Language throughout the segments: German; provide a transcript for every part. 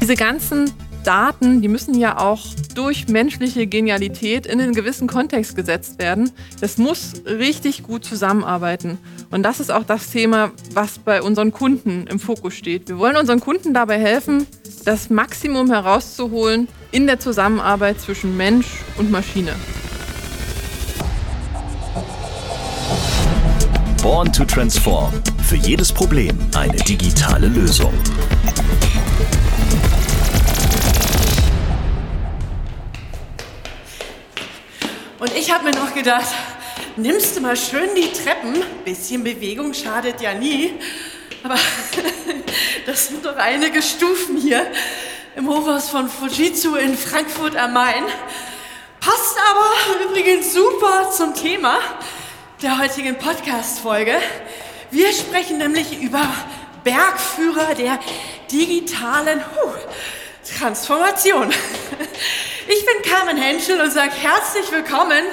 Diese ganzen Daten, die müssen ja auch durch menschliche Genialität in einen gewissen Kontext gesetzt werden. Das muss richtig gut zusammenarbeiten. Und das ist auch das Thema, was bei unseren Kunden im Fokus steht. Wir wollen unseren Kunden dabei helfen, das Maximum herauszuholen in der Zusammenarbeit zwischen Mensch und Maschine. Born to Transform. Für jedes Problem eine digitale Lösung. Und ich habe mir noch gedacht, nimmst du mal schön die Treppen, bisschen Bewegung schadet ja nie. Aber das sind doch einige Stufen hier im Hochhaus von Fujitsu in Frankfurt am Main. Passt aber übrigens super zum Thema der heutigen Podcast-Folge. Wir sprechen nämlich über Bergführer der digitalen huh, Transformation. Ich bin Carmen Henschel und sage herzlich willkommen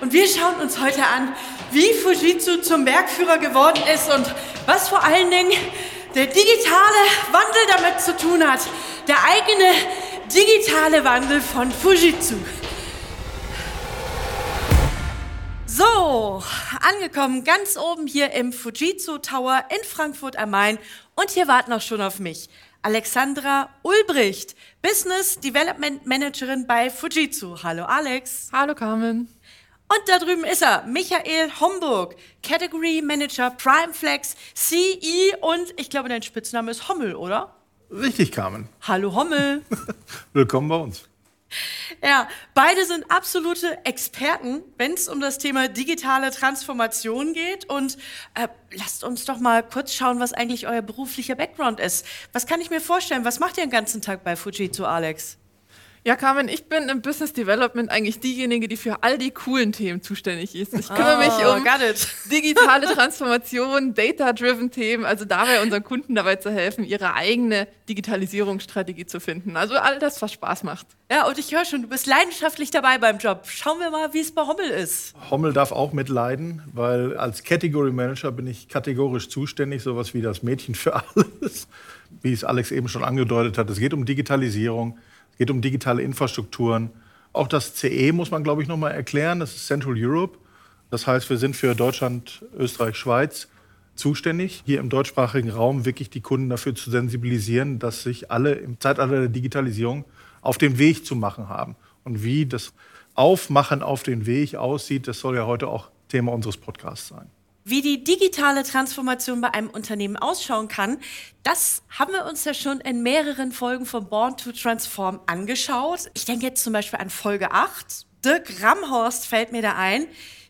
und wir schauen uns heute an, wie Fujitsu zum Bergführer geworden ist und was vor allen Dingen der digitale Wandel damit zu tun hat. Der eigene digitale Wandel von Fujitsu. So, angekommen ganz oben hier im Fujitsu Tower in Frankfurt am Main und hier warten auch schon auf mich Alexandra Ulbricht, Business Development Managerin bei Fujitsu. Hallo Alex. Hallo Carmen. Und da drüben ist er, Michael Homburg, Category Manager Primeflex, CE und ich glaube, dein Spitzname ist Hommel, oder? Richtig, Carmen. Hallo Hommel. Willkommen bei uns. Ja, beide sind absolute Experten, wenn es um das Thema digitale Transformation geht. Und äh, lasst uns doch mal kurz schauen, was eigentlich euer beruflicher Background ist. Was kann ich mir vorstellen? Was macht ihr den ganzen Tag bei Fujitsu, Alex? Ja, Carmen, ich bin im Business Development eigentlich diejenige, die für all die coolen Themen zuständig ist. Ich kümmere mich Oh, um got it. digitale Transformation, Data-driven Themen, also dabei unseren Kunden dabei zu helfen, ihre eigene Digitalisierungsstrategie zu finden. Also all das, was Spaß macht. Ja, und ich höre schon, du bist leidenschaftlich dabei beim Job. Schauen wir mal, wie es bei Hommel ist. Hommel darf auch mitleiden, weil als Category Manager bin ich kategorisch zuständig, sowas wie das Mädchen für alles. Wie es Alex eben schon angedeutet hat, es geht um Digitalisierung, geht um digitale Infrastrukturen. Auch das CE muss man, glaube ich, noch mal erklären. Das ist Central Europe. Das heißt, wir sind für Deutschland, Österreich, Schweiz zuständig, hier im deutschsprachigen Raum wirklich die Kunden dafür zu sensibilisieren, dass sich alle im Zeitalter der Digitalisierung auf den Weg zu machen haben. Und wie das Aufmachen auf den Weg aussieht, das soll ja heute auch Thema unseres Podcasts sein. Wie die digitale Transformation bei einem Unternehmen ausschauen kann, das haben wir uns ja schon in mehreren Folgen von Born to Transform angeschaut. Ich denke jetzt zum Beispiel an Folge 8. Dirk Ramhorst fällt mir da ein.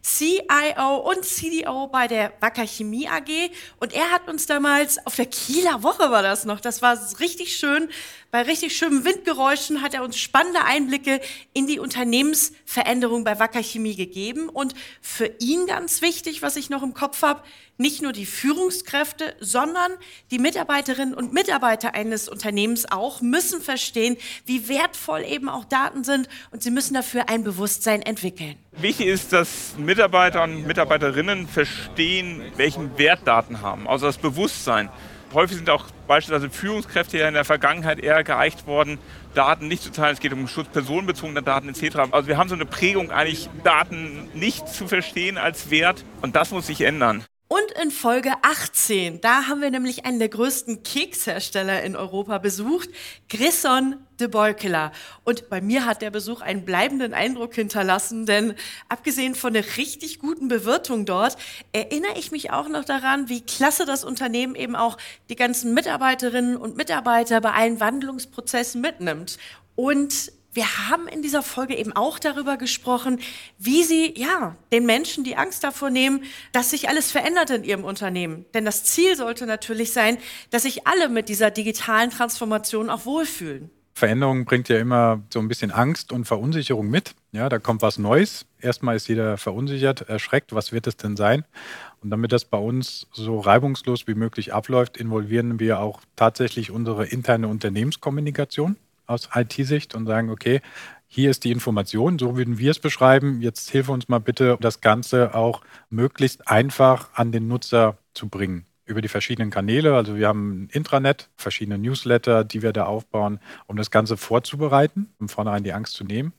CIO und CDO bei der Wacker Chemie AG. Und er hat uns damals, auf der Kieler Woche war das noch, das war richtig schön, bei richtig schönen Windgeräuschen hat er uns spannende Einblicke in die Unternehmensveränderung bei Wacker Chemie gegeben. Und für ihn ganz wichtig, was ich noch im Kopf habe, nicht nur die Führungskräfte, sondern die Mitarbeiterinnen und Mitarbeiter eines Unternehmens auch müssen verstehen, wie wertvoll eben auch Daten sind und sie müssen dafür ein Bewusstsein entwickeln. Wichtig ist, dass Mitarbeiter und Mitarbeiterinnen verstehen, welchen Wert Daten haben, also das Bewusstsein. Häufig sind auch beispielsweise Führungskräfte ja in der Vergangenheit eher geeicht worden, Daten nicht zu teilen. Es geht um Schutz personenbezogener Daten etc. Also wir haben so eine Prägung, eigentlich Daten nicht zu verstehen als Wert und das muss sich ändern. Und in Folge 18, da haben wir nämlich einen der größten Kekshersteller in Europa besucht, Grisson de Borkela. Und bei mir hat der Besuch einen bleibenden Eindruck hinterlassen, denn abgesehen von der richtig guten Bewirtung dort, erinnere ich mich auch noch daran, wie klasse das Unternehmen eben auch die ganzen Mitarbeiterinnen und Mitarbeiter bei allen Wandlungsprozessen mitnimmt. Und wir haben in dieser Folge eben auch darüber gesprochen, wie sie ja den Menschen die Angst davor nehmen, dass sich alles verändert in ihrem Unternehmen. Denn das Ziel sollte natürlich sein, dass sich alle mit dieser digitalen Transformation auch wohlfühlen. Veränderung bringt ja immer so ein bisschen Angst und Verunsicherung mit. Ja, da kommt was Neues. Erstmal ist jeder verunsichert, erschreckt. Was wird es denn sein? Und damit das bei uns so reibungslos wie möglich abläuft, involvieren wir auch tatsächlich unsere interne Unternehmenskommunikation aus IT-Sicht und sagen, okay, hier ist die Information, so würden wir es beschreiben. Jetzt hilf uns mal bitte, das Ganze auch möglichst einfach an den Nutzer zu bringen. über die verschiedenen Kanäle. Also wir haben ein Intranet, verschiedene Newsletter, die wir da aufbauen, um das Ganze vorzubereiten, um vornherein die Angst zu nehmen.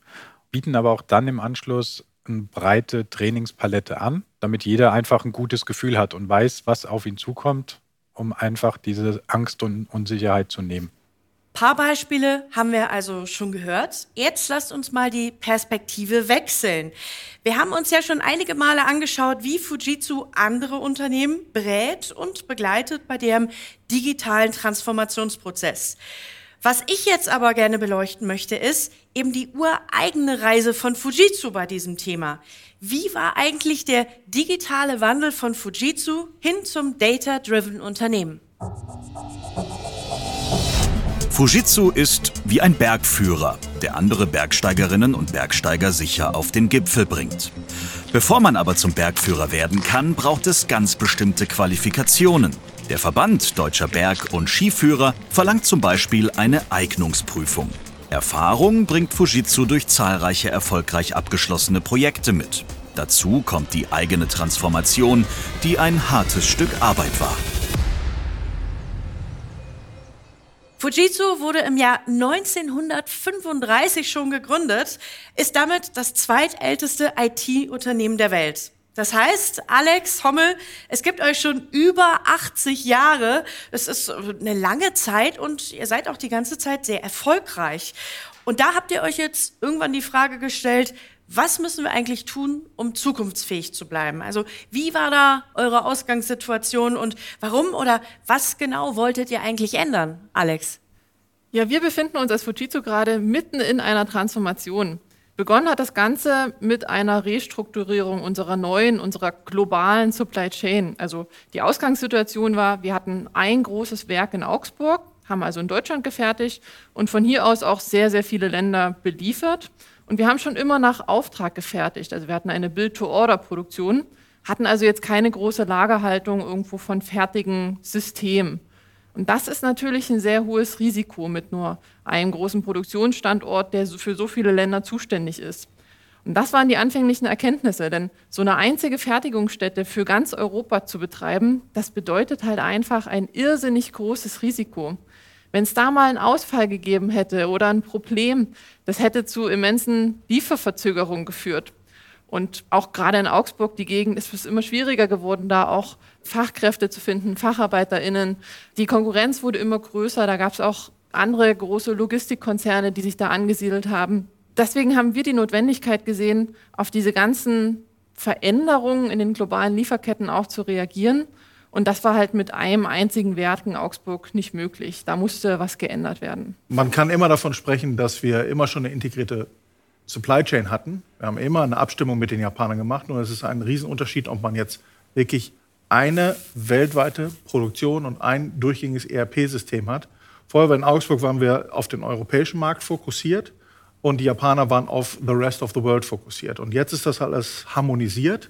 Bieten aber auch dann im Anschluss eine breite Trainingspalette an, damit jeder einfach ein gutes Gefühl hat und weiß, was auf ihn zukommt, um einfach diese Angst und Unsicherheit zu nehmen paar Beispiele haben wir also schon gehört. Jetzt lasst uns mal die Perspektive wechseln. Wir haben uns ja schon einige Male angeschaut, wie Fujitsu andere Unternehmen berät und begleitet bei deren digitalen Transformationsprozess. Was ich jetzt aber gerne beleuchten möchte, ist eben die ureigene Reise von Fujitsu bei diesem Thema. Wie war eigentlich der digitale Wandel von Fujitsu hin zum Data-Driven Unternehmen? Fujitsu ist wie ein Bergführer, der andere Bergsteigerinnen und Bergsteiger sicher auf den Gipfel bringt. Bevor man aber zum Bergführer werden kann, braucht es ganz bestimmte Qualifikationen. Der Verband Deutscher Berg- und Skiführer verlangt zum Beispiel eine Eignungsprüfung. Erfahrung bringt Fujitsu durch zahlreiche erfolgreich abgeschlossene Projekte mit. Dazu kommt die eigene Transformation, die ein hartes Stück Arbeit war. Fujitsu wurde im Jahr 1935 schon gegründet, ist damit das zweitälteste IT-Unternehmen der Welt. Das heißt, Alex Hommel, es gibt euch schon über 80 Jahre. Es ist eine lange Zeit und ihr seid auch die ganze Zeit sehr erfolgreich. Und da habt ihr euch jetzt irgendwann die Frage gestellt, was müssen wir eigentlich tun, um zukunftsfähig zu bleiben? Also wie war da eure Ausgangssituation und warum oder was genau wolltet ihr eigentlich ändern, Alex? Ja, wir befinden uns als Fujitsu gerade mitten in einer Transformation. Begonnen hat das Ganze mit einer Restrukturierung unserer neuen, unserer globalen Supply Chain. Also die Ausgangssituation war, wir hatten ein großes Werk in Augsburg, haben also in Deutschland gefertigt und von hier aus auch sehr, sehr viele Länder beliefert. Und wir haben schon immer nach Auftrag gefertigt. Also wir hatten eine Build-to-Order-Produktion, hatten also jetzt keine große Lagerhaltung irgendwo von fertigen Systemen. Und das ist natürlich ein sehr hohes Risiko mit nur einem großen Produktionsstandort, der für so viele Länder zuständig ist. Und das waren die anfänglichen Erkenntnisse, denn so eine einzige Fertigungsstätte für ganz Europa zu betreiben, das bedeutet halt einfach ein irrsinnig großes Risiko. Wenn es da mal einen Ausfall gegeben hätte oder ein Problem, das hätte zu immensen Lieferverzögerungen geführt. Und auch gerade in Augsburg, die Gegend, ist es immer schwieriger geworden, da auch Fachkräfte zu finden, FacharbeiterInnen. Die Konkurrenz wurde immer größer. Da gab es auch andere große Logistikkonzerne, die sich da angesiedelt haben. Deswegen haben wir die Notwendigkeit gesehen, auf diese ganzen Veränderungen in den globalen Lieferketten auch zu reagieren und das war halt mit einem einzigen Werk in Augsburg nicht möglich. Da musste was geändert werden. Man kann immer davon sprechen, dass wir immer schon eine integrierte Supply Chain hatten. Wir haben immer eine Abstimmung mit den Japanern gemacht. Nur es ist ein Riesenunterschied, ob man jetzt wirklich eine weltweite Produktion und ein durchgängiges ERP-System hat. Vorher in Augsburg waren wir auf den europäischen Markt fokussiert und die Japaner waren auf the rest of the world fokussiert. Und jetzt ist das alles harmonisiert.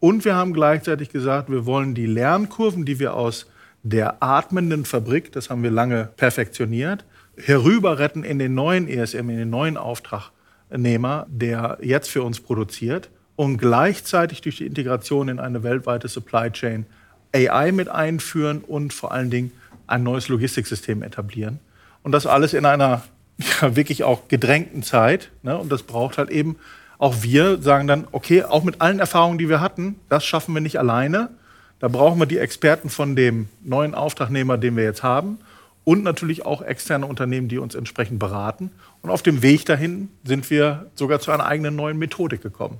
Und wir haben gleichzeitig gesagt, wir wollen die Lernkurven, die wir aus der atmenden Fabrik, das haben wir lange perfektioniert, herüber retten in den neuen ESM, in den neuen Auftragnehmer, der jetzt für uns produziert und gleichzeitig durch die Integration in eine weltweite Supply Chain AI mit einführen und vor allen Dingen ein neues Logistiksystem etablieren. Und das alles in einer ja, wirklich auch gedrängten Zeit. Ne? Und das braucht halt eben auch wir sagen dann, okay, auch mit allen Erfahrungen, die wir hatten, das schaffen wir nicht alleine. Da brauchen wir die Experten von dem neuen Auftragnehmer, den wir jetzt haben. Und natürlich auch externe Unternehmen, die uns entsprechend beraten. Und auf dem Weg dahin sind wir sogar zu einer eigenen neuen Methodik gekommen.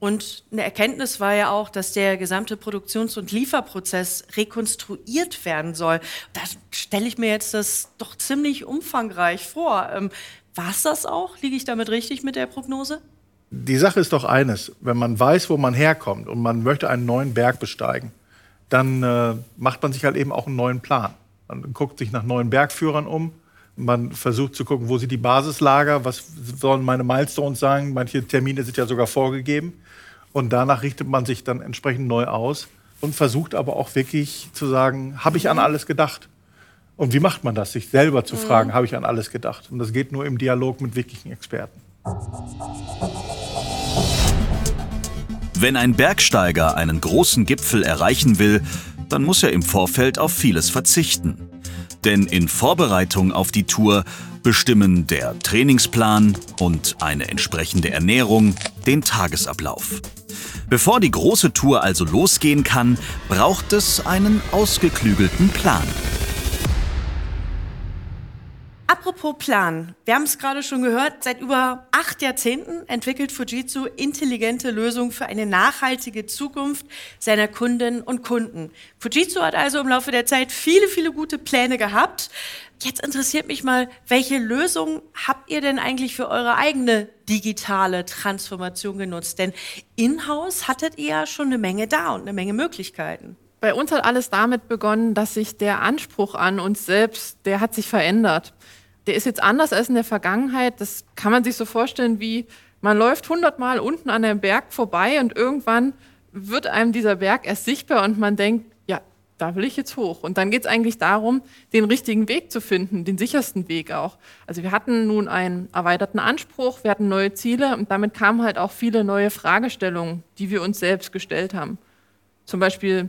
Und eine Erkenntnis war ja auch, dass der gesamte Produktions- und Lieferprozess rekonstruiert werden soll. Da stelle ich mir jetzt das doch ziemlich umfangreich vor. Ähm, War es das auch? Liege ich damit richtig mit der Prognose? Die Sache ist doch eines, wenn man weiß, wo man herkommt und man möchte einen neuen Berg besteigen, dann äh, macht man sich halt eben auch einen neuen Plan. Man guckt sich nach neuen Bergführern um, man versucht zu gucken, wo sind die Basislager, was sollen meine Milestones sein, manche Termine sind ja sogar vorgegeben und danach richtet man sich dann entsprechend neu aus und versucht aber auch wirklich zu sagen, habe ich an alles gedacht? Und wie macht man das, sich selber zu fragen, mhm. habe ich an alles gedacht? Und das geht nur im Dialog mit wirklichen Experten. Wenn ein Bergsteiger einen großen Gipfel erreichen will, dann muss er im Vorfeld auf vieles verzichten. Denn in Vorbereitung auf die Tour bestimmen der Trainingsplan und eine entsprechende Ernährung den Tagesablauf. Bevor die große Tour also losgehen kann, braucht es einen ausgeklügelten Plan. Apropos Plan. Wir haben es gerade schon gehört. Seit über acht Jahrzehnten entwickelt Fujitsu intelligente Lösungen für eine nachhaltige Zukunft seiner Kundinnen und Kunden. Fujitsu hat also im Laufe der Zeit viele, viele gute Pläne gehabt. Jetzt interessiert mich mal, welche Lösungen habt ihr denn eigentlich für eure eigene digitale Transformation genutzt? Denn in-house hattet ihr ja schon eine Menge da und eine Menge Möglichkeiten. Bei uns hat alles damit begonnen, dass sich der Anspruch an uns selbst, der hat sich verändert. Der ist jetzt anders als in der Vergangenheit. Das kann man sich so vorstellen, wie man läuft hundertmal unten an einem Berg vorbei und irgendwann wird einem dieser Berg erst sichtbar und man denkt, da will ich jetzt hoch. Und dann geht es eigentlich darum, den richtigen Weg zu finden, den sichersten Weg auch. Also wir hatten nun einen erweiterten Anspruch, wir hatten neue Ziele und damit kamen halt auch viele neue Fragestellungen, die wir uns selbst gestellt haben. Zum Beispiel,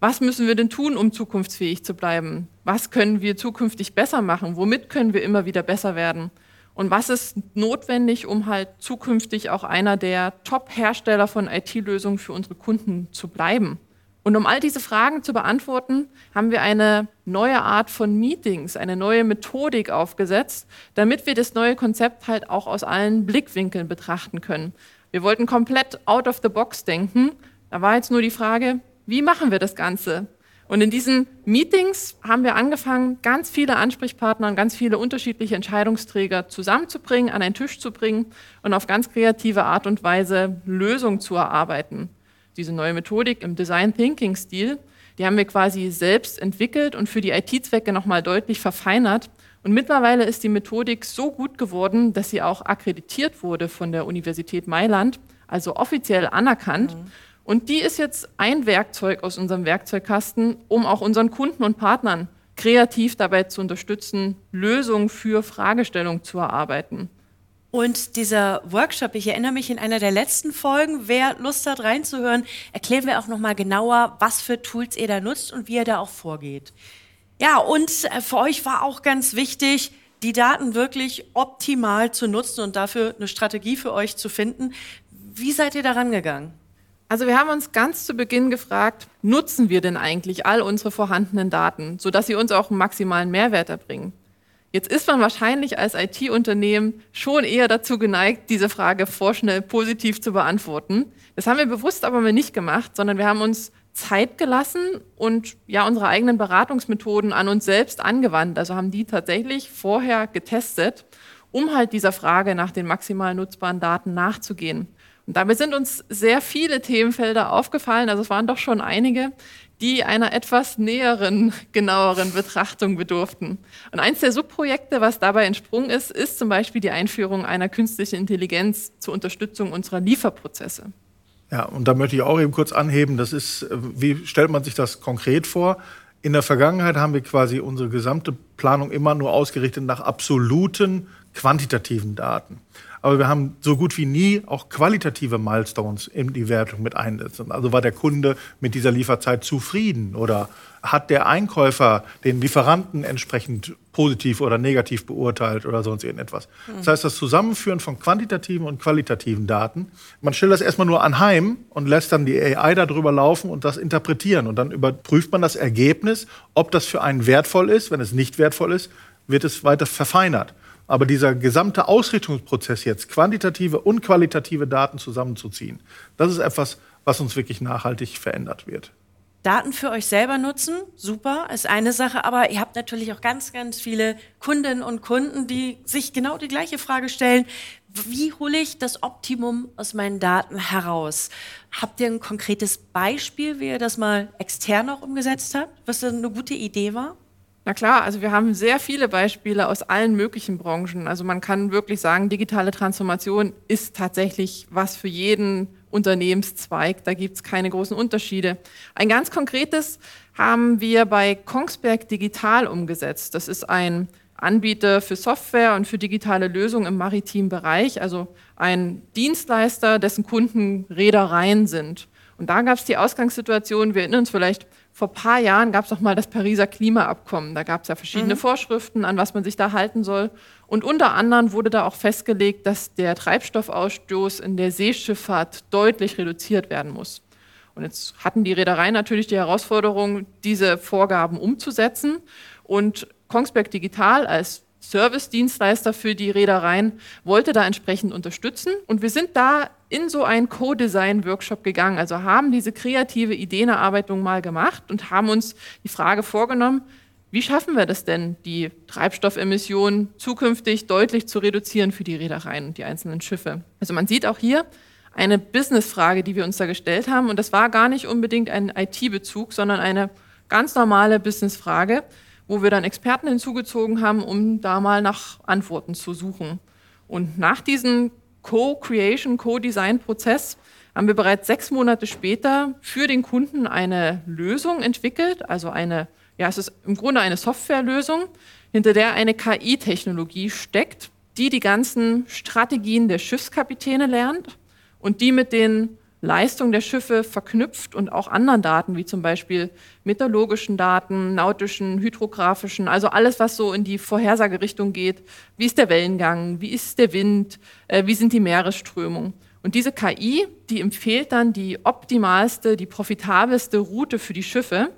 was müssen wir denn tun, um zukunftsfähig zu bleiben? Was können wir zukünftig besser machen? Womit können wir immer wieder besser werden? Und was ist notwendig, um halt zukünftig auch einer der Top-Hersteller von IT-Lösungen für unsere Kunden zu bleiben? Und um all diese Fragen zu beantworten, haben wir eine neue Art von Meetings, eine neue Methodik aufgesetzt, damit wir das neue Konzept halt auch aus allen Blickwinkeln betrachten können. Wir wollten komplett out of the box denken. Da war jetzt nur die Frage, wie machen wir das Ganze? Und in diesen Meetings haben wir angefangen, ganz viele Ansprechpartner und ganz viele unterschiedliche Entscheidungsträger zusammenzubringen, an einen Tisch zu bringen und auf ganz kreative Art und Weise Lösungen zu erarbeiten diese neue Methodik im Design Thinking Stil, die haben wir quasi selbst entwickelt und für die IT-Zwecke nochmal deutlich verfeinert. Und mittlerweile ist die Methodik so gut geworden, dass sie auch akkreditiert wurde von der Universität Mailand, also offiziell anerkannt. Mhm. Und die ist jetzt ein Werkzeug aus unserem Werkzeugkasten, um auch unseren Kunden und Partnern kreativ dabei zu unterstützen, Lösungen für Fragestellungen zu erarbeiten. Und dieser Workshop, ich erinnere mich in einer der letzten Folgen, wer Lust hat reinzuhören, erklären wir auch nochmal genauer, was für Tools ihr da nutzt und wie ihr da auch vorgeht. Ja, und äh, für euch war auch ganz wichtig, die Daten wirklich optimal zu nutzen und dafür eine Strategie für euch zu finden. Wie seid ihr daran gegangen? Also wir haben uns ganz zu Beginn gefragt, nutzen wir denn eigentlich all unsere vorhandenen Daten, sodass sie uns auch einen maximalen Mehrwert erbringen? Jetzt ist man wahrscheinlich als IT-Unternehmen schon eher dazu geneigt, diese Frage vorschnell positiv zu beantworten. Das haben wir bewusst aber nicht gemacht, sondern wir haben uns Zeit gelassen und ja unsere eigenen Beratungsmethoden an uns selbst angewandt. Also haben die tatsächlich vorher getestet, um halt dieser Frage nach den maximal nutzbaren Daten nachzugehen. Und dabei sind uns sehr viele Themenfelder aufgefallen, also es waren doch schon einige, die einer etwas näheren, genaueren Betrachtung bedurften. Und eins der Subprojekte, was dabei entsprungen ist, ist zum Beispiel die Einführung einer künstlichen Intelligenz zur Unterstützung unserer Lieferprozesse. Ja, und da möchte ich auch eben kurz anheben, das ist, wie stellt man sich das konkret vor? In der Vergangenheit haben wir quasi unsere gesamte Planung immer nur ausgerichtet nach absoluten quantitativen Daten aber wir haben so gut wie nie auch qualitative Milestones in die Wertung mit einsetzen. Also war der Kunde mit dieser Lieferzeit zufrieden oder hat der Einkäufer den Lieferanten entsprechend positiv oder negativ beurteilt oder sonst irgendetwas. Das heißt, das Zusammenführen von quantitativen und qualitativen Daten, man stellt das erstmal nur anheim und lässt dann die AI darüber laufen und das interpretieren. Und dann überprüft man das Ergebnis, ob das für einen wertvoll ist. Wenn es nicht wertvoll ist, wird es weiter verfeinert. Aber dieser gesamte Ausrichtungsprozess jetzt, quantitative und qualitative Daten zusammenzuziehen, das ist etwas, was uns wirklich nachhaltig verändert wird. Daten für euch selber nutzen, super, ist eine Sache, aber ihr habt natürlich auch ganz, ganz viele Kundinnen und Kunden, die sich genau die gleiche Frage stellen, wie hole ich das Optimum aus meinen Daten heraus? Habt ihr ein konkretes Beispiel, wie ihr das mal extern auch umgesetzt habt, was eine gute Idee war? Na klar, also wir haben sehr viele Beispiele aus allen möglichen Branchen. Also man kann wirklich sagen, digitale Transformation ist tatsächlich was für jeden Unternehmenszweig. Da gibt es keine großen Unterschiede. Ein ganz konkretes haben wir bei Kongsberg Digital umgesetzt. Das ist ein Anbieter für Software und für digitale Lösungen im maritimen Bereich, also ein Dienstleister, dessen Kunden Reedereien sind. Und da gab es die Ausgangssituation, wir erinnern uns vielleicht, vor ein paar Jahren gab es noch mal das Pariser Klimaabkommen. Da gab es ja verschiedene mhm. Vorschriften, an was man sich da halten soll. Und unter anderem wurde da auch festgelegt, dass der Treibstoffausstoß in der Seeschifffahrt deutlich reduziert werden muss. Und jetzt hatten die Reedereien natürlich die Herausforderung, diese Vorgaben umzusetzen. Und Kongsberg Digital als Service-Dienstleister für die Reedereien wollte da entsprechend unterstützen. Und wir sind da in so einen Co-Design-Workshop gegangen, also haben diese kreative Ideenerarbeitung mal gemacht und haben uns die Frage vorgenommen, wie schaffen wir das denn, die Treibstoffemissionen zukünftig deutlich zu reduzieren für die Reedereien und die einzelnen Schiffe? Also man sieht auch hier eine Business-Frage, die wir uns da gestellt haben. Und das war gar nicht unbedingt ein IT-Bezug, sondern eine ganz normale Business-Frage wo wir dann Experten hinzugezogen haben, um da mal nach Antworten zu suchen. Und nach diesem Co-Creation, Co-Design-Prozess haben wir bereits sechs Monate später für den Kunden eine Lösung entwickelt, also eine, ja, es ist im Grunde eine Softwarelösung, hinter der eine KI-Technologie steckt, die die ganzen Strategien der Schiffskapitäne lernt und die mit den Leistung der Schiffe verknüpft und auch anderen Daten, wie zum Beispiel meteorologischen Daten, nautischen, hydrographischen, also alles, was so in die Vorhersagerichtung geht. Wie ist der Wellengang? Wie ist der Wind? Äh, wie sind die Meeresströmungen? Und diese KI, die empfiehlt dann die optimalste, die profitabelste Route für die Schiffe,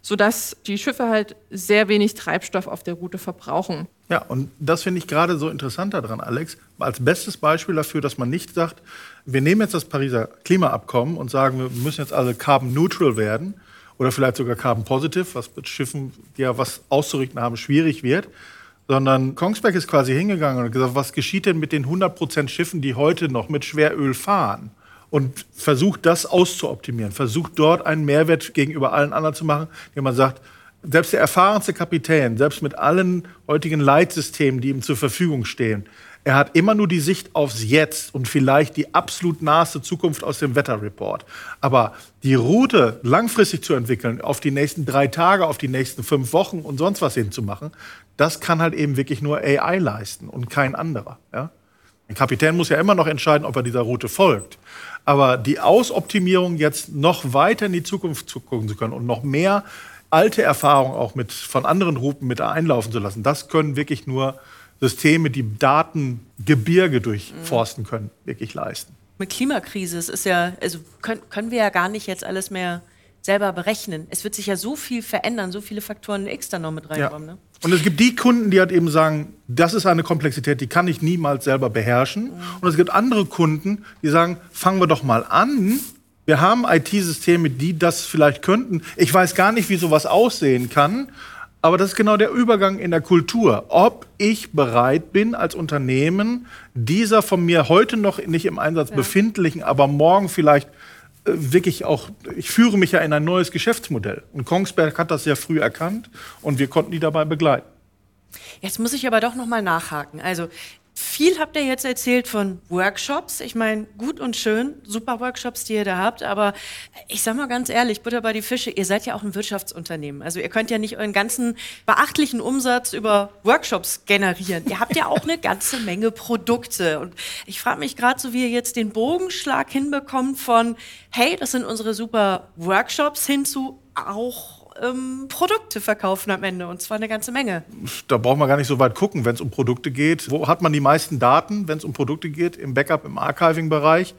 sodass die Schiffe halt sehr wenig Treibstoff auf der Route verbrauchen. Ja, und das finde ich gerade so interessant daran, Alex, als bestes Beispiel dafür, dass man nicht sagt, wir nehmen jetzt das Pariser Klimaabkommen und sagen, wir müssen jetzt alle carbon neutral werden oder vielleicht sogar carbon positive, was mit Schiffen, die ja was auszurichten haben, schwierig wird, sondern Kongsberg ist quasi hingegangen und gesagt, was geschieht denn mit den 100 Prozent Schiffen, die heute noch mit Schweröl fahren? Und versucht das auszuoptimieren, versucht dort einen Mehrwert gegenüber allen anderen zu machen, indem man sagt, selbst der erfahrenste Kapitän, selbst mit allen heutigen Leitsystemen, die ihm zur Verfügung stehen, er hat immer nur die Sicht aufs Jetzt und vielleicht die absolut naheste Zukunft aus dem Wetterreport. Aber die Route langfristig zu entwickeln, auf die nächsten drei Tage, auf die nächsten fünf Wochen und sonst was hinzumachen, das kann halt eben wirklich nur AI leisten und kein anderer. Ja? Ein Kapitän muss ja immer noch entscheiden, ob er dieser Route folgt. Aber die Ausoptimierung jetzt noch weiter in die Zukunft gucken zu können und noch mehr alte Erfahrungen auch mit, von anderen Routen mit einlaufen zu lassen, das können wirklich nur Systeme, die Datengebirge durchforsten können, wirklich leisten. Mit Klimakrise, es ist ja, also können, können wir ja gar nicht jetzt alles mehr selber berechnen. Es wird sich ja so viel verändern, so viele Faktoren X da noch mit reinkommen. Ja. Ne? Und es gibt die Kunden, die halt eben sagen, das ist eine Komplexität, die kann ich niemals selber beherrschen. Mhm. Und es gibt andere Kunden, die sagen, fangen wir doch mal an. Wir haben IT-Systeme, die das vielleicht könnten. Ich weiß gar nicht, wie sowas aussehen kann. Aber das ist genau der Übergang in der Kultur. Ob ich bereit bin, als Unternehmen dieser von mir heute noch nicht im Einsatz ja. befindlichen, aber morgen vielleicht äh, wirklich auch, ich führe mich ja in ein neues Geschäftsmodell. Und Kongsberg hat das sehr früh erkannt und wir konnten die dabei begleiten. Jetzt muss ich aber doch noch mal nachhaken. Also viel habt ihr jetzt erzählt von Workshops. Ich meine, gut und schön, super Workshops, die ihr da habt. Aber ich sag mal ganz ehrlich, Butter bei die Fische, ihr seid ja auch ein Wirtschaftsunternehmen. Also ihr könnt ja nicht euren ganzen beachtlichen Umsatz über Workshops generieren. Ihr habt ja auch eine ganze Menge Produkte. Und ich frage mich gerade so, wie ihr jetzt den Bogenschlag hinbekommt von, hey, das sind unsere super Workshops hin zu auch ähm, Produkte verkaufen am Ende und zwar eine ganze Menge. Da braucht man gar nicht so weit gucken, wenn es um Produkte geht. Wo hat man die meisten Daten, wenn es um Produkte geht? Im Backup, im Archiving-Bereich.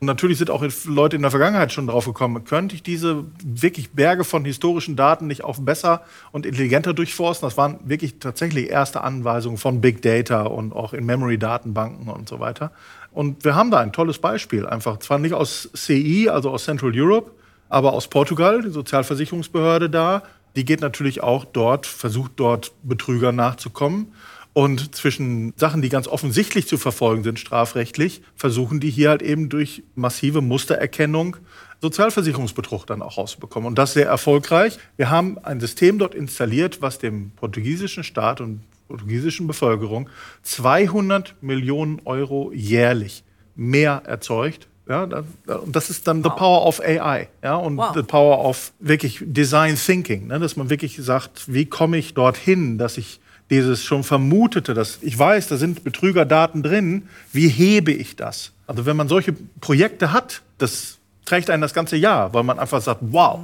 Und natürlich sind auch Leute in der Vergangenheit schon drauf gekommen, könnte ich diese wirklich Berge von historischen Daten nicht auch besser und intelligenter durchforsten? Das waren wirklich tatsächlich erste Anweisungen von Big Data und auch in Memory-Datenbanken und so weiter. Und wir haben da ein tolles Beispiel einfach. Zwar nicht aus CI, also aus Central Europe, aber aus Portugal, die Sozialversicherungsbehörde da, die geht natürlich auch dort, versucht dort Betrügern nachzukommen. Und zwischen Sachen, die ganz offensichtlich zu verfolgen sind, strafrechtlich, versuchen die hier halt eben durch massive Mustererkennung Sozialversicherungsbetrug dann auch rauszubekommen. Und das sehr erfolgreich. Wir haben ein System dort installiert, was dem portugiesischen Staat und portugiesischen Bevölkerung 200 Millionen Euro jährlich mehr erzeugt ja, und das ist dann wow. the power of AI, ja, und wow. the power of wirklich Design Thinking, ne, dass man wirklich sagt, wie komme ich dorthin, dass ich dieses schon vermutete, dass ich weiß, da sind Betrügerdaten drin, wie hebe ich das? Also wenn man solche Projekte hat, das trägt einen das ganze Jahr, weil man einfach sagt, wow,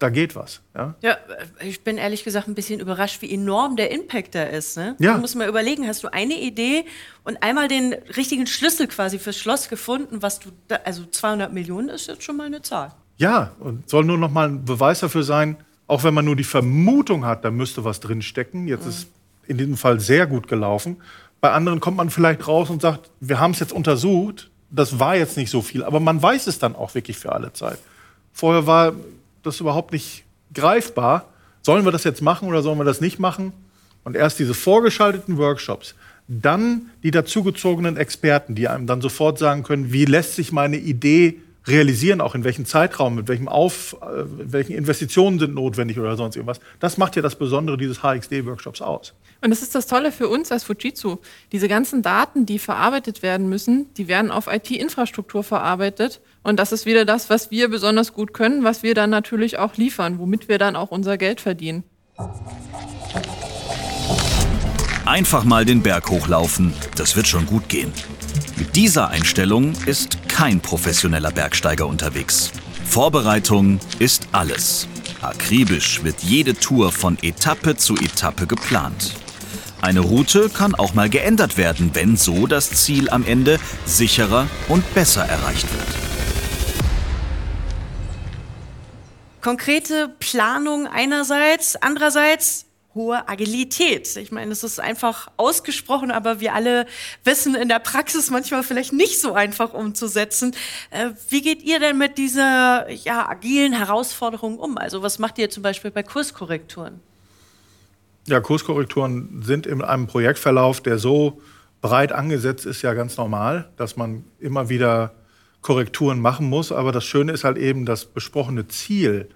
da geht was. Ja? ja, ich bin ehrlich gesagt ein bisschen überrascht, wie enorm der Impact da ist. Ne? Ja. Du musst mal überlegen, hast du eine Idee und einmal den richtigen Schlüssel quasi fürs Schloss gefunden, was du, da, also 200 Millionen ist jetzt schon mal eine Zahl. Ja, und soll nur noch mal ein Beweis dafür sein, auch wenn man nur die Vermutung hat, da müsste was drinstecken. Jetzt mhm. ist in diesem Fall sehr gut gelaufen. Bei anderen kommt man vielleicht raus und sagt, wir haben es jetzt untersucht, das war jetzt nicht so viel, aber man weiß es dann auch wirklich für alle Zeit. Vorher war das überhaupt nicht greifbar. Sollen wir das jetzt machen oder sollen wir das nicht machen? Und erst diese vorgeschalteten Workshops, dann die dazugezogenen Experten, die einem dann sofort sagen können, wie lässt sich meine Idee realisieren, auch in welchem Zeitraum, mit welchem Auf, äh, welchen Investitionen sind notwendig oder sonst irgendwas. Das macht ja das Besondere dieses HXD-Workshops aus. Und das ist das Tolle für uns als Fujitsu. Diese ganzen Daten, die verarbeitet werden müssen, die werden auf IT-Infrastruktur verarbeitet. Und das ist wieder das, was wir besonders gut können, was wir dann natürlich auch liefern, womit wir dann auch unser Geld verdienen. Einfach mal den Berg hochlaufen, das wird schon gut gehen. Mit dieser Einstellung ist kein professioneller Bergsteiger unterwegs. Vorbereitung ist alles. Akribisch wird jede Tour von Etappe zu Etappe geplant. Eine Route kann auch mal geändert werden, wenn so das Ziel am Ende sicherer und besser erreicht wird. Konkrete Planung einerseits, andererseits hohe Agilität. Ich meine, es ist einfach ausgesprochen, aber wir alle wissen in der Praxis manchmal vielleicht nicht so einfach umzusetzen. Äh, wie geht ihr denn mit dieser ja, agilen Herausforderung um? Also was macht ihr zum Beispiel bei Kurskorrekturen? Ja, Kurskorrekturen sind in einem Projektverlauf, der so breit angesetzt ist, ja ganz normal, dass man immer wieder Korrekturen machen muss. Aber das Schöne ist halt eben das besprochene Ziel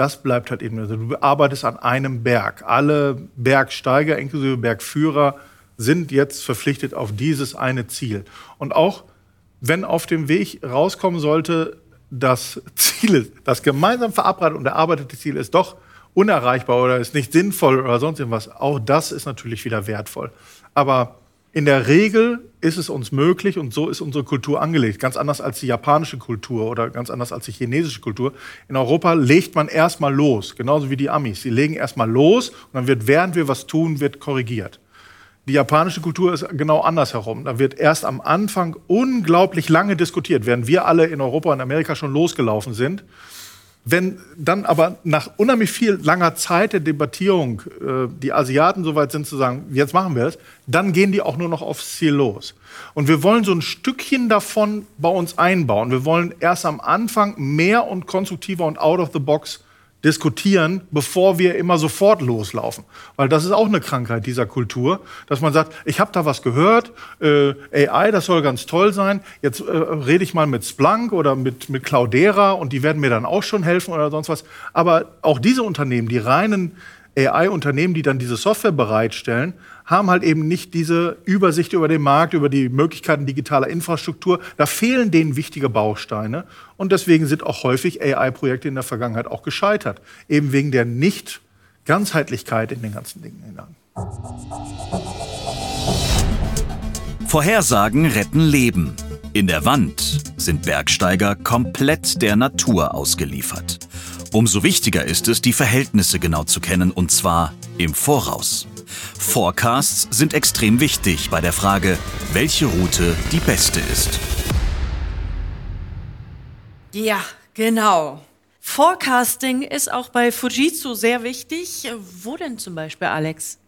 das bleibt halt eben. Also du arbeitest an einem Berg. Alle Bergsteiger, inklusive Bergführer, sind jetzt verpflichtet auf dieses eine Ziel. Und auch wenn auf dem Weg rauskommen sollte, das Ziel, das gemeinsam verabredete und erarbeitete Ziel ist doch unerreichbar oder ist nicht sinnvoll oder sonst irgendwas, auch das ist natürlich wieder wertvoll. Aber in der Regel ist es uns möglich und so ist unsere Kultur angelegt. Ganz anders als die japanische Kultur oder ganz anders als die chinesische Kultur. In Europa legt man erstmal los, genauso wie die Amis. Sie legen erstmal los und dann wird, während wir was tun, wird korrigiert. Die japanische Kultur ist genau andersherum. Da wird erst am Anfang unglaublich lange diskutiert, während wir alle in Europa und Amerika schon losgelaufen sind. Wenn dann aber nach unheimlich viel langer Zeit der Debattierung äh, die Asiaten soweit sind zu sagen, jetzt machen wir es, dann gehen die auch nur noch aufs Ziel los. Und wir wollen so ein Stückchen davon bei uns einbauen. Wir wollen erst am Anfang mehr und konstruktiver und out of the box diskutieren, bevor wir immer sofort loslaufen. Weil das ist auch eine Krankheit dieser Kultur, dass man sagt, ich habe da was gehört, äh, AI, das soll ganz toll sein, jetzt äh, rede ich mal mit Splunk oder mit, mit Cloudera und die werden mir dann auch schon helfen oder sonst was. Aber auch diese Unternehmen, die reinen AI-Unternehmen, die dann diese Software bereitstellen, haben halt eben nicht diese Übersicht über den Markt, über die Möglichkeiten digitaler Infrastruktur. Da fehlen denen wichtige Bausteine. Und deswegen sind auch häufig AI-Projekte in der Vergangenheit auch gescheitert. Eben wegen der Nicht-Ganzheitlichkeit in den ganzen Dingen hinein. Vorhersagen retten Leben. In der Wand sind Bergsteiger komplett der Natur ausgeliefert. Umso wichtiger ist es, die Verhältnisse genau zu kennen, und zwar im Voraus. Forecasts sind extrem wichtig bei der Frage, welche Route die beste ist. Ja, genau. Forecasting ist auch bei Fujitsu sehr wichtig. Wo denn zum Beispiel, Alex?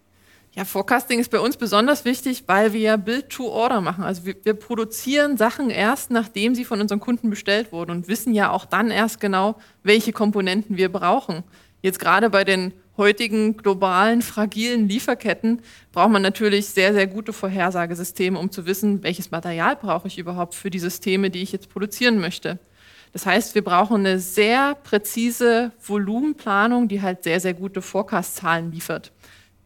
Ja, Forecasting ist bei uns besonders wichtig, weil wir ja Build-to-Order machen. Also wir, wir, produzieren Sachen erst, nachdem sie von unseren Kunden bestellt wurden und wissen ja auch dann erst genau, welche Komponenten wir brauchen. Jetzt gerade bei den heutigen globalen, fragilen Lieferketten braucht man natürlich sehr, sehr gute Vorhersagesysteme, um zu wissen, welches Material brauche ich überhaupt für die Systeme, die ich jetzt produzieren möchte. Das heißt, wir brauchen eine sehr präzise Volumenplanung, die halt sehr, sehr gute Forecast-Zahlen liefert.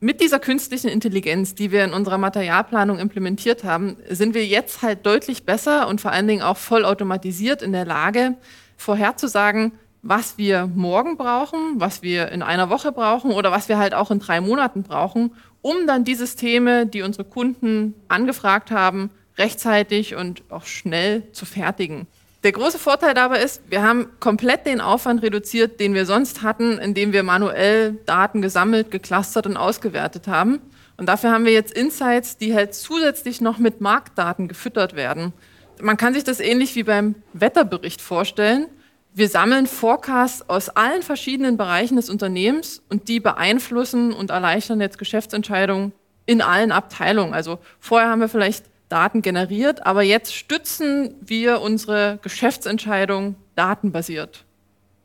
Mit dieser künstlichen Intelligenz, die wir in unserer Materialplanung implementiert haben, sind wir jetzt halt deutlich besser und vor allen Dingen auch vollautomatisiert in der Lage, vorherzusagen, was wir morgen brauchen, was wir in einer Woche brauchen oder was wir halt auch in drei Monaten brauchen, um dann die Systeme, die unsere Kunden angefragt haben, rechtzeitig und auch schnell zu fertigen. Der große Vorteil dabei ist, wir haben komplett den Aufwand reduziert, den wir sonst hatten, indem wir manuell Daten gesammelt, geclustert und ausgewertet haben. Und dafür haben wir jetzt Insights, die halt zusätzlich noch mit Marktdaten gefüttert werden. Man kann sich das ähnlich wie beim Wetterbericht vorstellen. Wir sammeln Forecasts aus allen verschiedenen Bereichen des Unternehmens und die beeinflussen und erleichtern jetzt Geschäftsentscheidungen in allen Abteilungen. Also vorher haben wir vielleicht Daten generiert, aber jetzt stützen wir unsere Geschäftsentscheidung datenbasiert.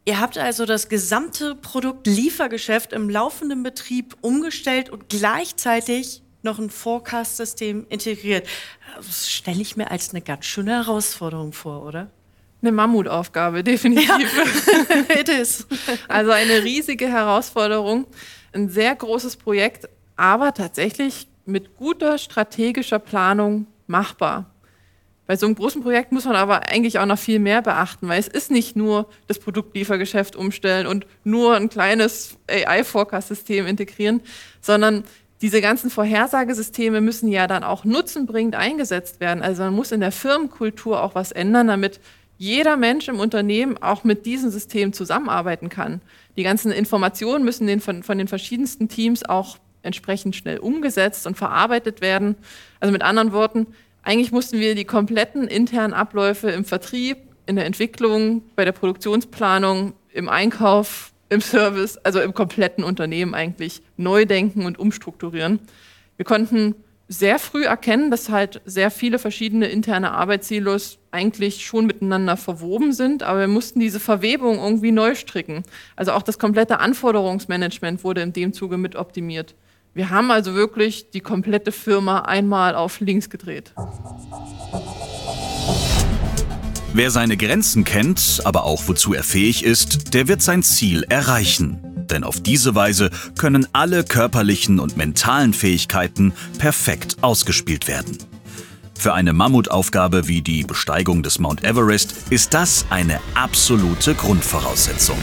Ihr habt also das gesamte Produktliefergeschäft im laufenden Betrieb umgestellt und gleichzeitig noch ein Forecast-System integriert. Das stelle ich mir als eine ganz schöne Herausforderung vor, oder? Eine Mammutaufgabe, definitiv. Ja, it is. Also eine riesige Herausforderung, ein sehr großes Projekt, aber tatsächlich mit guter strategischer Planung machbar. Bei so einem großen Projekt muss man aber eigentlich auch noch viel mehr beachten, weil es ist nicht nur das Produktliefergeschäft umstellen und nur ein kleines AI-Forecast-System integrieren, sondern diese ganzen Vorhersagesysteme müssen ja dann auch nutzenbringend eingesetzt werden. Also man muss in der Firmenkultur auch was ändern, damit jeder Mensch im Unternehmen auch mit diesem System zusammenarbeiten kann. Die ganzen Informationen müssen den von, von den verschiedensten Teams auch entsprechend schnell umgesetzt und verarbeitet werden. Also mit anderen Worten, eigentlich mussten wir die kompletten internen Abläufe im Vertrieb, in der Entwicklung, bei der Produktionsplanung, im Einkauf, im Service, also im kompletten Unternehmen eigentlich neu denken und umstrukturieren. Wir konnten sehr früh erkennen, dass halt sehr viele verschiedene interne Arbeitssilos eigentlich schon miteinander verwoben sind, aber wir mussten diese Verwebung irgendwie neu stricken. Also auch das komplette Anforderungsmanagement wurde in dem Zuge mit optimiert. Wir haben also wirklich die komplette Firma einmal auf links gedreht. Wer seine Grenzen kennt, aber auch wozu er fähig ist, der wird sein Ziel erreichen. Denn auf diese Weise können alle körperlichen und mentalen Fähigkeiten perfekt ausgespielt werden. Für eine Mammutaufgabe wie die Besteigung des Mount Everest ist das eine absolute Grundvoraussetzung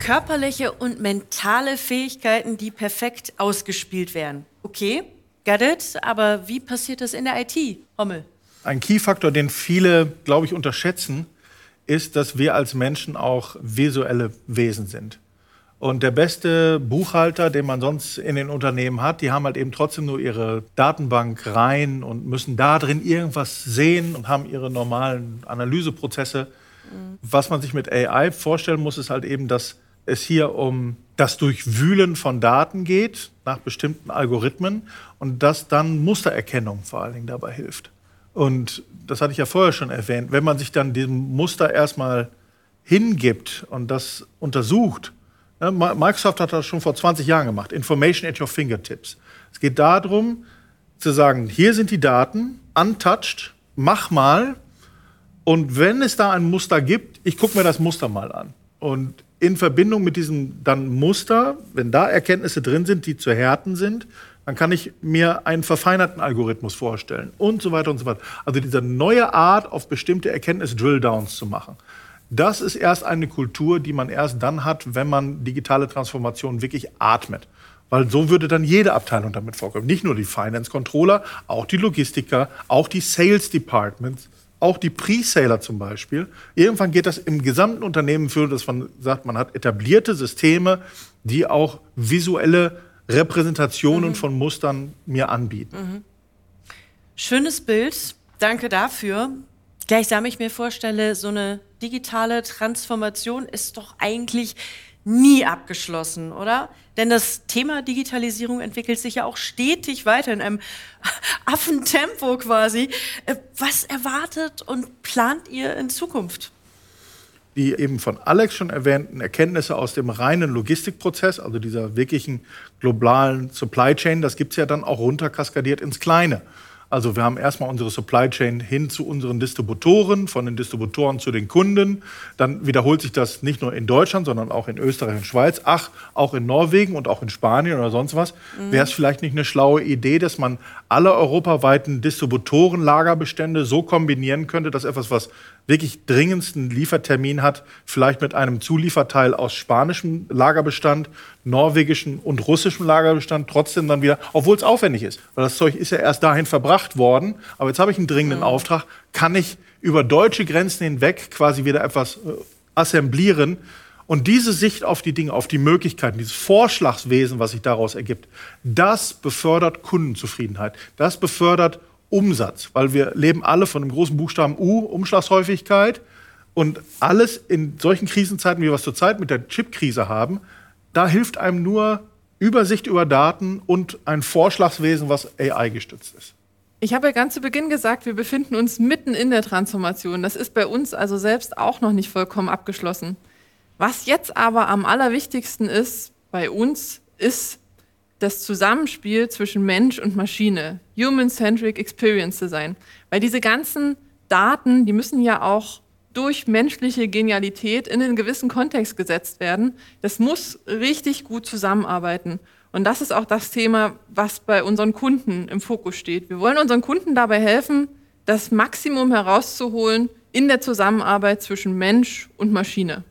körperliche und mentale Fähigkeiten, die perfekt ausgespielt werden. Okay, got it, aber wie passiert das in der IT, Hommel? Ein Key-Faktor, den viele, glaube ich, unterschätzen, ist, dass wir als Menschen auch visuelle Wesen sind. Und der beste Buchhalter, den man sonst in den Unternehmen hat, die haben halt eben trotzdem nur ihre Datenbank rein und müssen da drin irgendwas sehen und haben ihre normalen Analyseprozesse. Mhm. Was man sich mit AI vorstellen muss, ist halt eben, dass es hier um das Durchwühlen von Daten geht nach bestimmten Algorithmen und dass dann Mustererkennung vor allen Dingen dabei hilft. Und das hatte ich ja vorher schon erwähnt, wenn man sich dann diesem Muster erstmal hingibt und das untersucht, ne, Microsoft hat das schon vor 20 Jahren gemacht, Information at your fingertips. Es geht darum zu sagen, hier sind die Daten, untouched, mach mal und wenn es da ein Muster gibt, ich gucke mir das Muster mal an. Und in Verbindung mit diesem dann Muster, wenn da Erkenntnisse drin sind, die zu härten sind, dann kann ich mir einen verfeinerten Algorithmus vorstellen und so weiter und so fort. Also diese neue Art, auf bestimmte Erkenntnisse Drilldowns zu machen. Das ist erst eine Kultur, die man erst dann hat, wenn man digitale Transformation wirklich atmet. Weil so würde dann jede Abteilung damit vorkommen. Nicht nur die Finance Controller, auch die Logistiker, auch die Sales Departments auch die Pre-Saler zum Beispiel. Irgendwann geht das im gesamten Unternehmen für, dass man sagt, man hat etablierte Systeme, die auch visuelle Repräsentationen mhm. von Mustern mir anbieten. Mhm. Schönes Bild, danke dafür. Gleichsam ich mir vorstelle, so eine digitale Transformation ist doch eigentlich nie abgeschlossen, oder? Denn das Thema Digitalisierung entwickelt sich ja auch stetig weiter in einem Affentempo quasi. Äh, was erwartet und plant ihr in Zukunft? Die eben von Alex schon erwähnten Erkenntnisse aus dem reinen Logistikprozess, also dieser wirklichen globalen Supply Chain, das gibt es ja dann auch runterkaskadiert ins Kleine. Also wir haben erstmal unsere Supply Chain hin zu unseren Distributoren, von den Distributoren zu den Kunden. Dann wiederholt sich das nicht nur in Deutschland, sondern auch in Österreich und Schweiz. Ach, auch in Norwegen und auch in Spanien oder sonst was. Mhm. Wäre es vielleicht nicht eine schlaue Idee, dass man alle europaweiten Distributorenlagerbestände so kombinieren könnte, dass etwas, was wirklich dringendsten Liefertermin hat, vielleicht mit einem Zulieferteil aus spanischem Lagerbestand, norwegischem und russischem Lagerbestand, trotzdem dann wieder, obwohl es aufwendig ist. Weil das Zeug ist ja erst dahin verbracht worden, aber jetzt habe ich einen dringenden mhm. Auftrag, kann ich über deutsche Grenzen hinweg quasi wieder etwas äh, assemblieren. Und diese Sicht auf die Dinge, auf die Möglichkeiten, dieses Vorschlagswesen, was sich daraus ergibt, das befördert Kundenzufriedenheit. Das befördert Umsatz, weil wir leben alle von dem großen Buchstaben U, Umschlagshäufigkeit. Und alles in solchen Krisenzeiten, wie wir es zurzeit mit der Chip-Krise haben, da hilft einem nur Übersicht über Daten und ein Vorschlagswesen, was AI gestützt ist. Ich habe ja ganz zu Beginn gesagt, wir befinden uns mitten in der Transformation. Das ist bei uns also selbst auch noch nicht vollkommen abgeschlossen. Was jetzt aber am allerwichtigsten ist bei uns, ist das Zusammenspiel zwischen Mensch und Maschine, Human-Centric Experience Design. Weil diese ganzen Daten, die müssen ja auch durch menschliche Genialität in einen gewissen Kontext gesetzt werden. Das muss richtig gut zusammenarbeiten. Und das ist auch das Thema, was bei unseren Kunden im Fokus steht. Wir wollen unseren Kunden dabei helfen, das Maximum herauszuholen in der Zusammenarbeit zwischen Mensch und Maschine.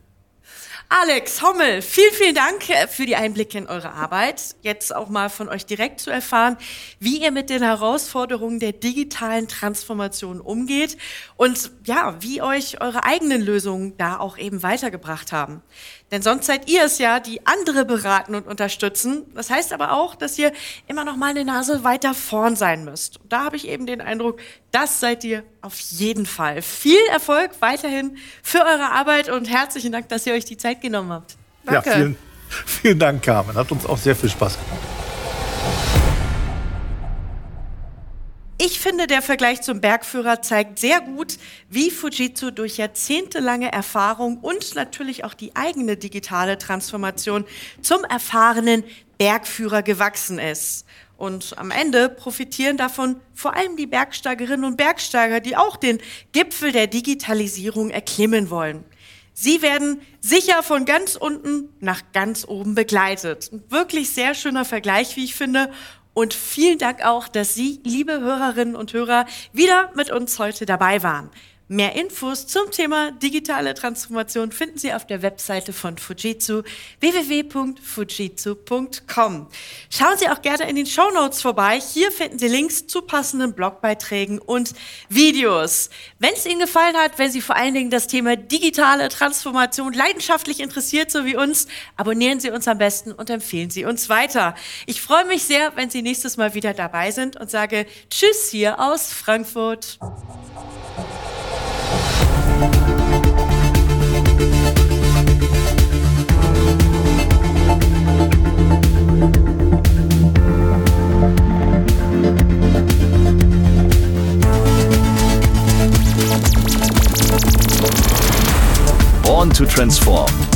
Alex Hommel, vielen, vielen Dank äh, für die Einblicke in eure Arbeit. Jetzt auch mal von euch direkt zu erfahren, wie ihr mit den Herausforderungen der digitalen Transformation umgeht und ja, wie euch eure eigenen Lösungen da auch eben weitergebracht haben. Denn sonst seid ihr es ja, die andere beraten und unterstützen. Das heißt aber auch, dass ihr immer noch mal eine Nase weiter vorn sein müsst. Und da habe ich eben den Eindruck, das seid ihr auf jeden Fall. Viel Erfolg weiterhin für eure Arbeit und herzlichen Dank, dass ihr euch die Zeit genommen habt. Danke. Ja, vielen, vielen Dank, Carmen. Hat uns auch sehr viel Spaß gemacht. Ich finde, der Vergleich zum Bergführer zeigt sehr gut, wie Fujitsu durch jahrzehntelange Erfahrung und natürlich auch die eigene digitale Transformation zum erfahrenen Bergführer gewachsen ist. Und am Ende profitieren davon vor allem die Bergsteigerinnen und Bergsteiger, die auch den Gipfel der Digitalisierung erklimmen wollen. Sie werden sicher von ganz unten nach ganz oben begleitet. Ein wirklich sehr schöner Vergleich, wie ich finde. Und vielen Dank auch, dass Sie, liebe Hörerinnen und Hörer, wieder mit uns heute dabei waren. Mehr Infos zum Thema digitale Transformation finden Sie auf der Webseite von Fujitsu www.fujitsu.com. Schauen Sie auch gerne in den Show Notes vorbei. Hier finden Sie Links zu passenden Blogbeiträgen und Videos. Wenn es Ihnen gefallen hat, wenn Sie vor allen Dingen das Thema digitale Transformation leidenschaftlich interessiert, so wie uns, abonnieren Sie uns am besten und empfehlen Sie uns weiter. Ich freue mich sehr, wenn Sie nächstes Mal wieder dabei sind und sage Tschüss hier aus Frankfurt. Born to Transform